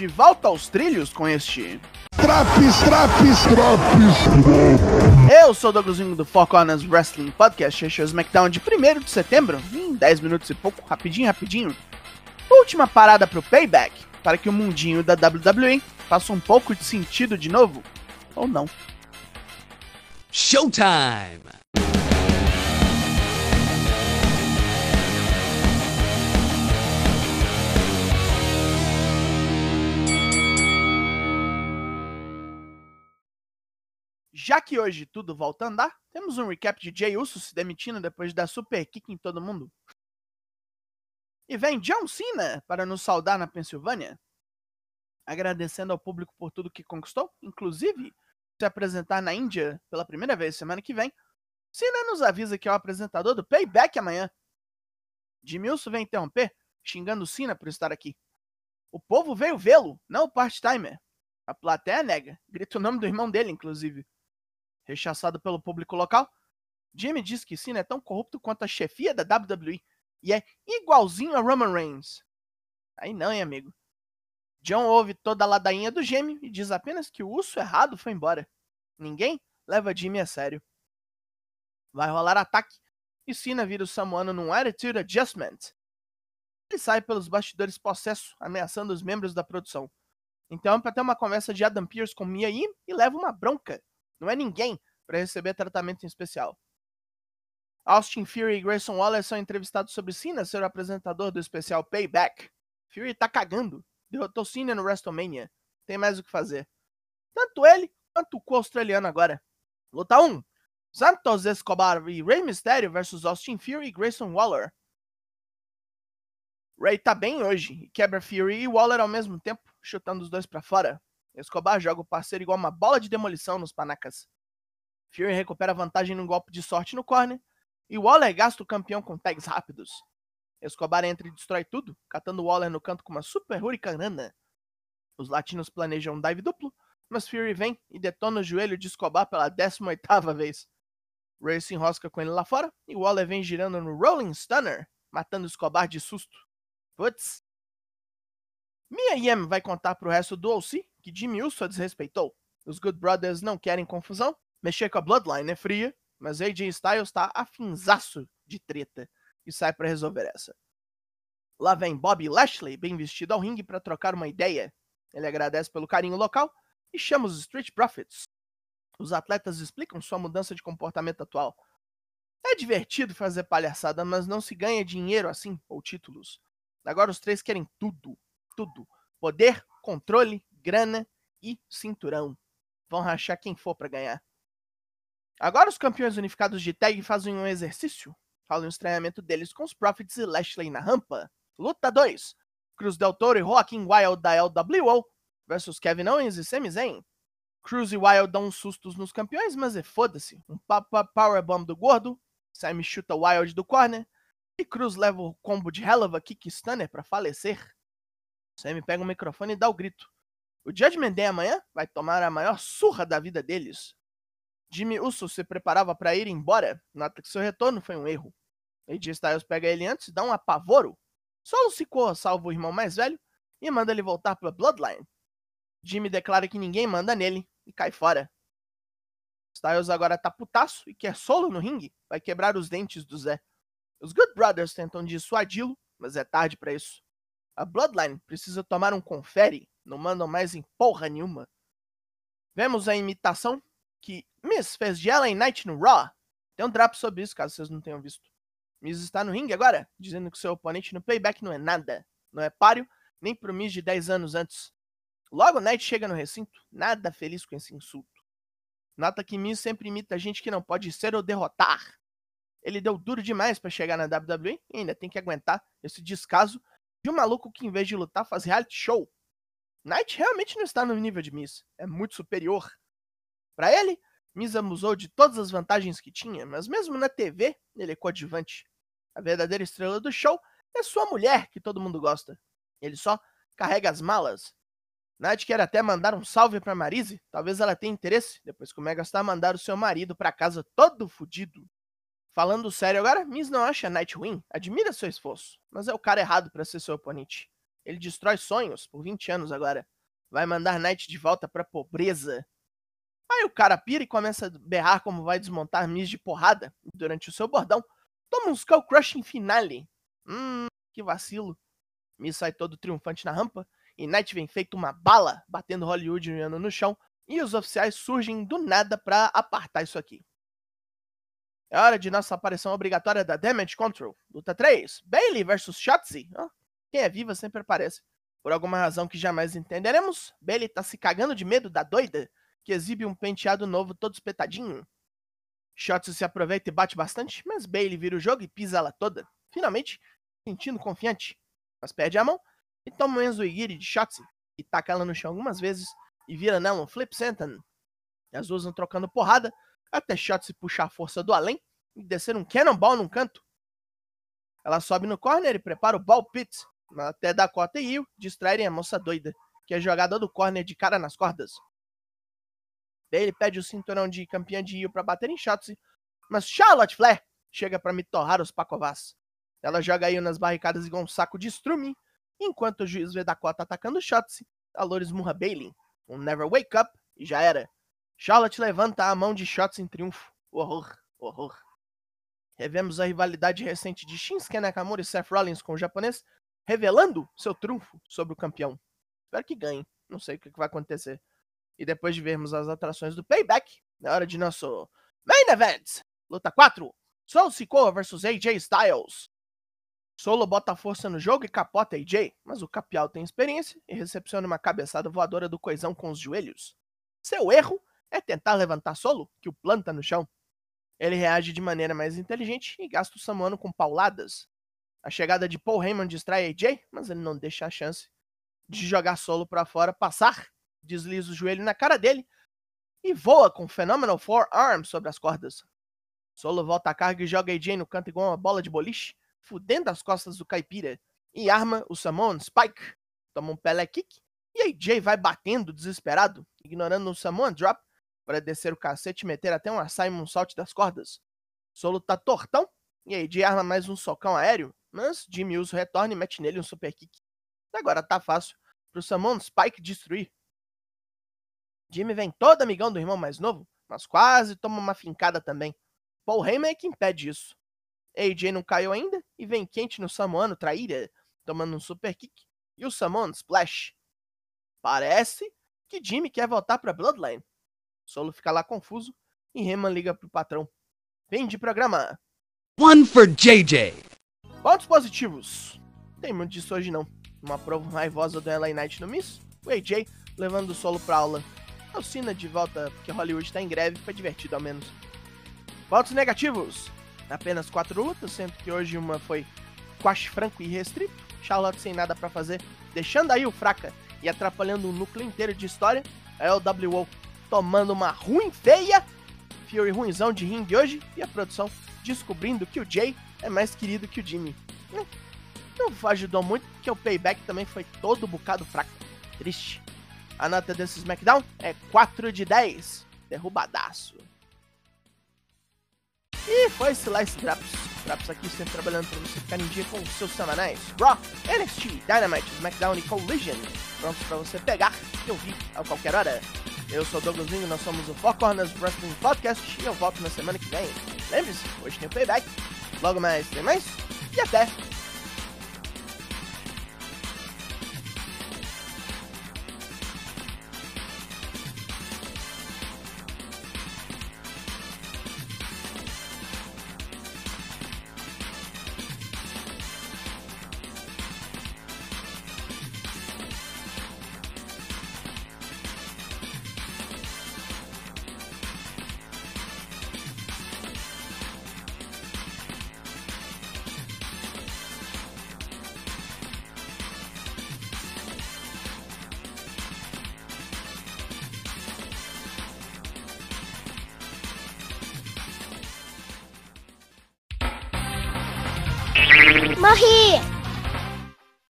De volta aos trilhos com este. Traps, traps, traps. Eu sou o Douglasinho do Four Corners Wrestling Podcast, este é o SmackDown de 1 de setembro, em 10 minutos e pouco, rapidinho, rapidinho. Última parada pro Payback, para que o mundinho da WWE faça um pouco de sentido de novo, ou não. Showtime! Já que hoje tudo volta a andar, temos um recap de Jay Uso se demitindo depois de dar super kick em todo mundo. E vem John Cena para nos saudar na Pensilvânia, agradecendo ao público por tudo que conquistou, inclusive se apresentar na Índia pela primeira vez semana que vem. Cena nos avisa que é o apresentador do Payback amanhã. Uso vem interromper, xingando Cena por estar aqui. O povo veio vê-lo, não o part-timer. A plateia nega, grita o nome do irmão dele, inclusive. Rechaçado pelo público local, Jimmy diz que Cena é tão corrupto quanto a chefia da WWE e é igualzinho a Roman Reigns. Aí não, hein, amigo. John ouve toda a ladainha do gêmeo e diz apenas que o urso errado foi embora. Ninguém leva Jimmy a sério. Vai rolar ataque e Cena vira o samuano num Attitude Adjustment. Ele sai pelos bastidores possesso, ameaçando os membros da produção. Então, para ter uma conversa de Adam Pearce com Mia Yim e leva uma bronca. Não é ninguém para receber tratamento em especial. Austin Fury e Grayson Waller são entrevistados sobre Cena ser o apresentador do especial Payback. Fury tá cagando. Derrotou Cena no WrestleMania. Tem mais o que fazer. Tanto ele quanto o co-australiano agora. Luta 1. Santos Escobar e Rey Mysterio versus Austin Fury e Grayson Waller. Ray tá bem hoje e quebra Fury e Waller ao mesmo tempo, chutando os dois para fora. Escobar joga o parceiro igual uma bola de demolição nos panacas. Fury recupera vantagem num golpe de sorte no corner e Waller gasta o campeão com tags rápidos. Escobar entra e destrói tudo, catando Waller no canto com uma super hurricanana. Os latinos planejam um dive duplo, mas Fury vem e detona o joelho de Escobar pela 18ª vez. Ray se enrosca com ele lá fora e Waller vem girando no Rolling Stunner, matando Escobar de susto. Putz. Mia Yim vai contar pro resto do OC que Jimmy Uso a desrespeitou. Os Good Brothers não querem confusão, mexer com a Bloodline é fria, mas AJ Styles tá afinzaço de treta e sai para resolver essa. Lá vem Bobby Lashley, bem vestido ao ringue para trocar uma ideia. Ele agradece pelo carinho local e chama os Street Profits. Os atletas explicam sua mudança de comportamento atual. É divertido fazer palhaçada, mas não se ganha dinheiro assim ou títulos. Agora os três querem tudo, tudo: poder, controle, grana e cinturão. Vão rachar quem for para ganhar. Agora os campeões unificados de tag fazem um exercício. Rola um estranhamento deles com os Profits e Lashley na rampa. Luta 2. Cruz Del Toro e Joaquim Wild da LWO versus Kevin Owens e Sami Zayn. Cruz e Wild dão uns sustos nos campeões, mas é foda-se. Um papa powerbomb do gordo. Sami chuta Wild do corner. E Cruz leva o combo de Helluva Kick Stunner para falecer. Sami pega o microfone e dá o grito. O Judgment Day amanhã vai tomar a maior surra da vida deles. Jimmy Uso se preparava para ir embora, nota que seu retorno foi um erro. AJ Styles pega ele antes e dá um apavoro. Solo Sikoa salva o irmão mais velho e manda ele voltar para Bloodline. Jimmy declara que ninguém manda nele e cai fora. Styles agora tá putaço e quer solo no ringue, vai quebrar os dentes do Zé. Os Good Brothers tentam dissuadi-lo, mas é tarde para isso. A Bloodline precisa tomar um confere, não mandam mais em porra nenhuma. Vemos a imitação que Miss fez de Ellen Knight no Raw. Tem um drapo sobre isso, caso vocês não tenham visto. Miss está no ringue agora, dizendo que seu oponente no playback não é nada. Não é páreo, nem pro Miss de 10 anos antes. Logo, Knight chega no recinto, nada feliz com esse insulto. Nota que Miz sempre imita gente que não pode ser ou derrotar. Ele deu duro demais para chegar na WWE e ainda tem que aguentar esse descaso de um maluco que, em vez de lutar, faz reality show. Knight realmente não está no nível de Miz, é muito superior. Para ele, Miz abusou de todas as vantagens que tinha, mas mesmo na TV, ele é coadjuvante. A verdadeira estrela do show é sua mulher, que todo mundo gosta. Ele só carrega as malas. Knight quer até mandar um salve para Marise, talvez ela tenha interesse, depois que o Megastar mandar o seu marido para casa todo fudido. Falando sério agora, Miz não acha Knight ruim, admira seu esforço, mas é o cara errado para ser seu oponente. Ele destrói sonhos por 20 anos agora. Vai mandar Knight de volta pra pobreza. Aí o cara pira e começa a berrar como vai desmontar Miss de porrada durante o seu bordão. Toma um Skull Crushing finale. Hum, que vacilo. Miss sai todo triunfante na rampa e Knight vem feito uma bala, batendo Hollywood no chão, e os oficiais surgem do nada para apartar isso aqui. É hora de nossa aparição obrigatória da Damage Control. Luta 3, Bailey vs Shotzi. Oh, quem é viva sempre aparece. Por alguma razão que jamais entenderemos, Bailey tá se cagando de medo da doida, que exibe um penteado novo todo espetadinho. Shotzi se aproveita e bate bastante, mas Bailey vira o jogo e pisa ela toda. Finalmente, sentindo confiante. Mas perde a mão e toma um Enzo Igiri de Shotzi, e taca ela no chão algumas vezes e vira nela um Flip Senton. E as duas vão trocando porrada, até Shotzi puxar a força do além e descer um Cannonball num canto. Ela sobe no corner e prepara o Ball Pit, até Dakota e Io distraírem a moça doida, que é jogada do corner de cara nas cordas. Daí ele pede o cinturão de campeã de Io para bater em Shotzi, mas Charlotte Flair chega para me torrar os pacovás. Ela joga Io nas barricadas igual um saco de estrume, enquanto o juiz vê Dakota atacando Shotzi, a Loura esmurra Bailey. Um Never Wake Up e já era. Charlotte levanta a mão de Shotzi em triunfo. Horror, horror. Revemos a rivalidade recente de Shinsuke Nakamura e Seth Rollins com o japonês, revelando seu trunfo sobre o campeão. Espero que ganhe. Não sei o que vai acontecer. E depois de vermos as atrações do Payback, é hora de nosso Main Event. Luta 4. Soul Sikoa vs AJ Styles. Solo bota força no jogo e capota AJ, mas o Capial tem experiência e recepciona uma cabeçada voadora do coisão com os joelhos. Seu erro é tentar levantar Solo, que o planta no chão. Ele reage de maneira mais inteligente e gasta o Samuano com pauladas. A chegada de Paul Heyman distrai AJ, mas ele não deixa a chance de jogar solo para fora, passar, desliza o joelho na cara dele e voa com Phenomenal Forearm sobre as cordas. Solo volta a carga e joga AJ no canto igual uma bola de boliche, fudendo as costas do caipira, e arma o Samoan Spike. Toma um Pele Kick e AJ vai batendo desesperado, ignorando o Samoan Drop para descer o cacete e meter até um Simon Salt das cordas. Solo tá tortão, e aí de arma mais um socão aéreo, mas Jimmy Uso retorna e mete nele um super kick. Agora tá fácil pro Samon Spike destruir. Jimmy vem todo amigão do irmão mais novo, mas quase toma uma fincada também. Paul Heyman é que impede isso. AJ não caiu ainda e vem quente no Samoano traíra, tomando um super kick e o Samoan Splash. Parece que Jimmy quer voltar pra Bloodline. Solo fica lá confuso e Reman liga pro patrão. Vem de programa. One for JJ. Pontos positivos. Tem muito disso hoje não. Uma prova raivosa do LA Knight no Miss. O AJ levando o solo pra aula. Alcina de volta porque Hollywood tá em greve. Foi divertido ao menos. Pontos negativos. Apenas quatro lutas, sendo que hoje uma foi quase franco e restrito. Charlotte sem nada para fazer, deixando aí o fraca e atrapalhando o núcleo inteiro de história. A LWO tomando uma ruim feia. Fury ruimzão de ringue hoje e a produção descobrindo que o Jay é mais querido que o Jimmy. Não, não ajudou muito, porque o payback também foi todo bocado fraco. Triste. A nota desse SmackDown é 4 de 10. Derrubadaço. E foi esse Slice Traps. Traps aqui sempre trabalhando para você ficar em dia com os seus semanais. Raw, NXT, Dynamite, SmackDown e Collision. Prontos para você pegar e ouvir a qualquer hora. Eu sou o Douglasinho, nós somos o Four Corners Wrestling Podcast e eu volto na semana que vem. Lembre-se, hoje tem playback, logo mais tem mais e até! 魔气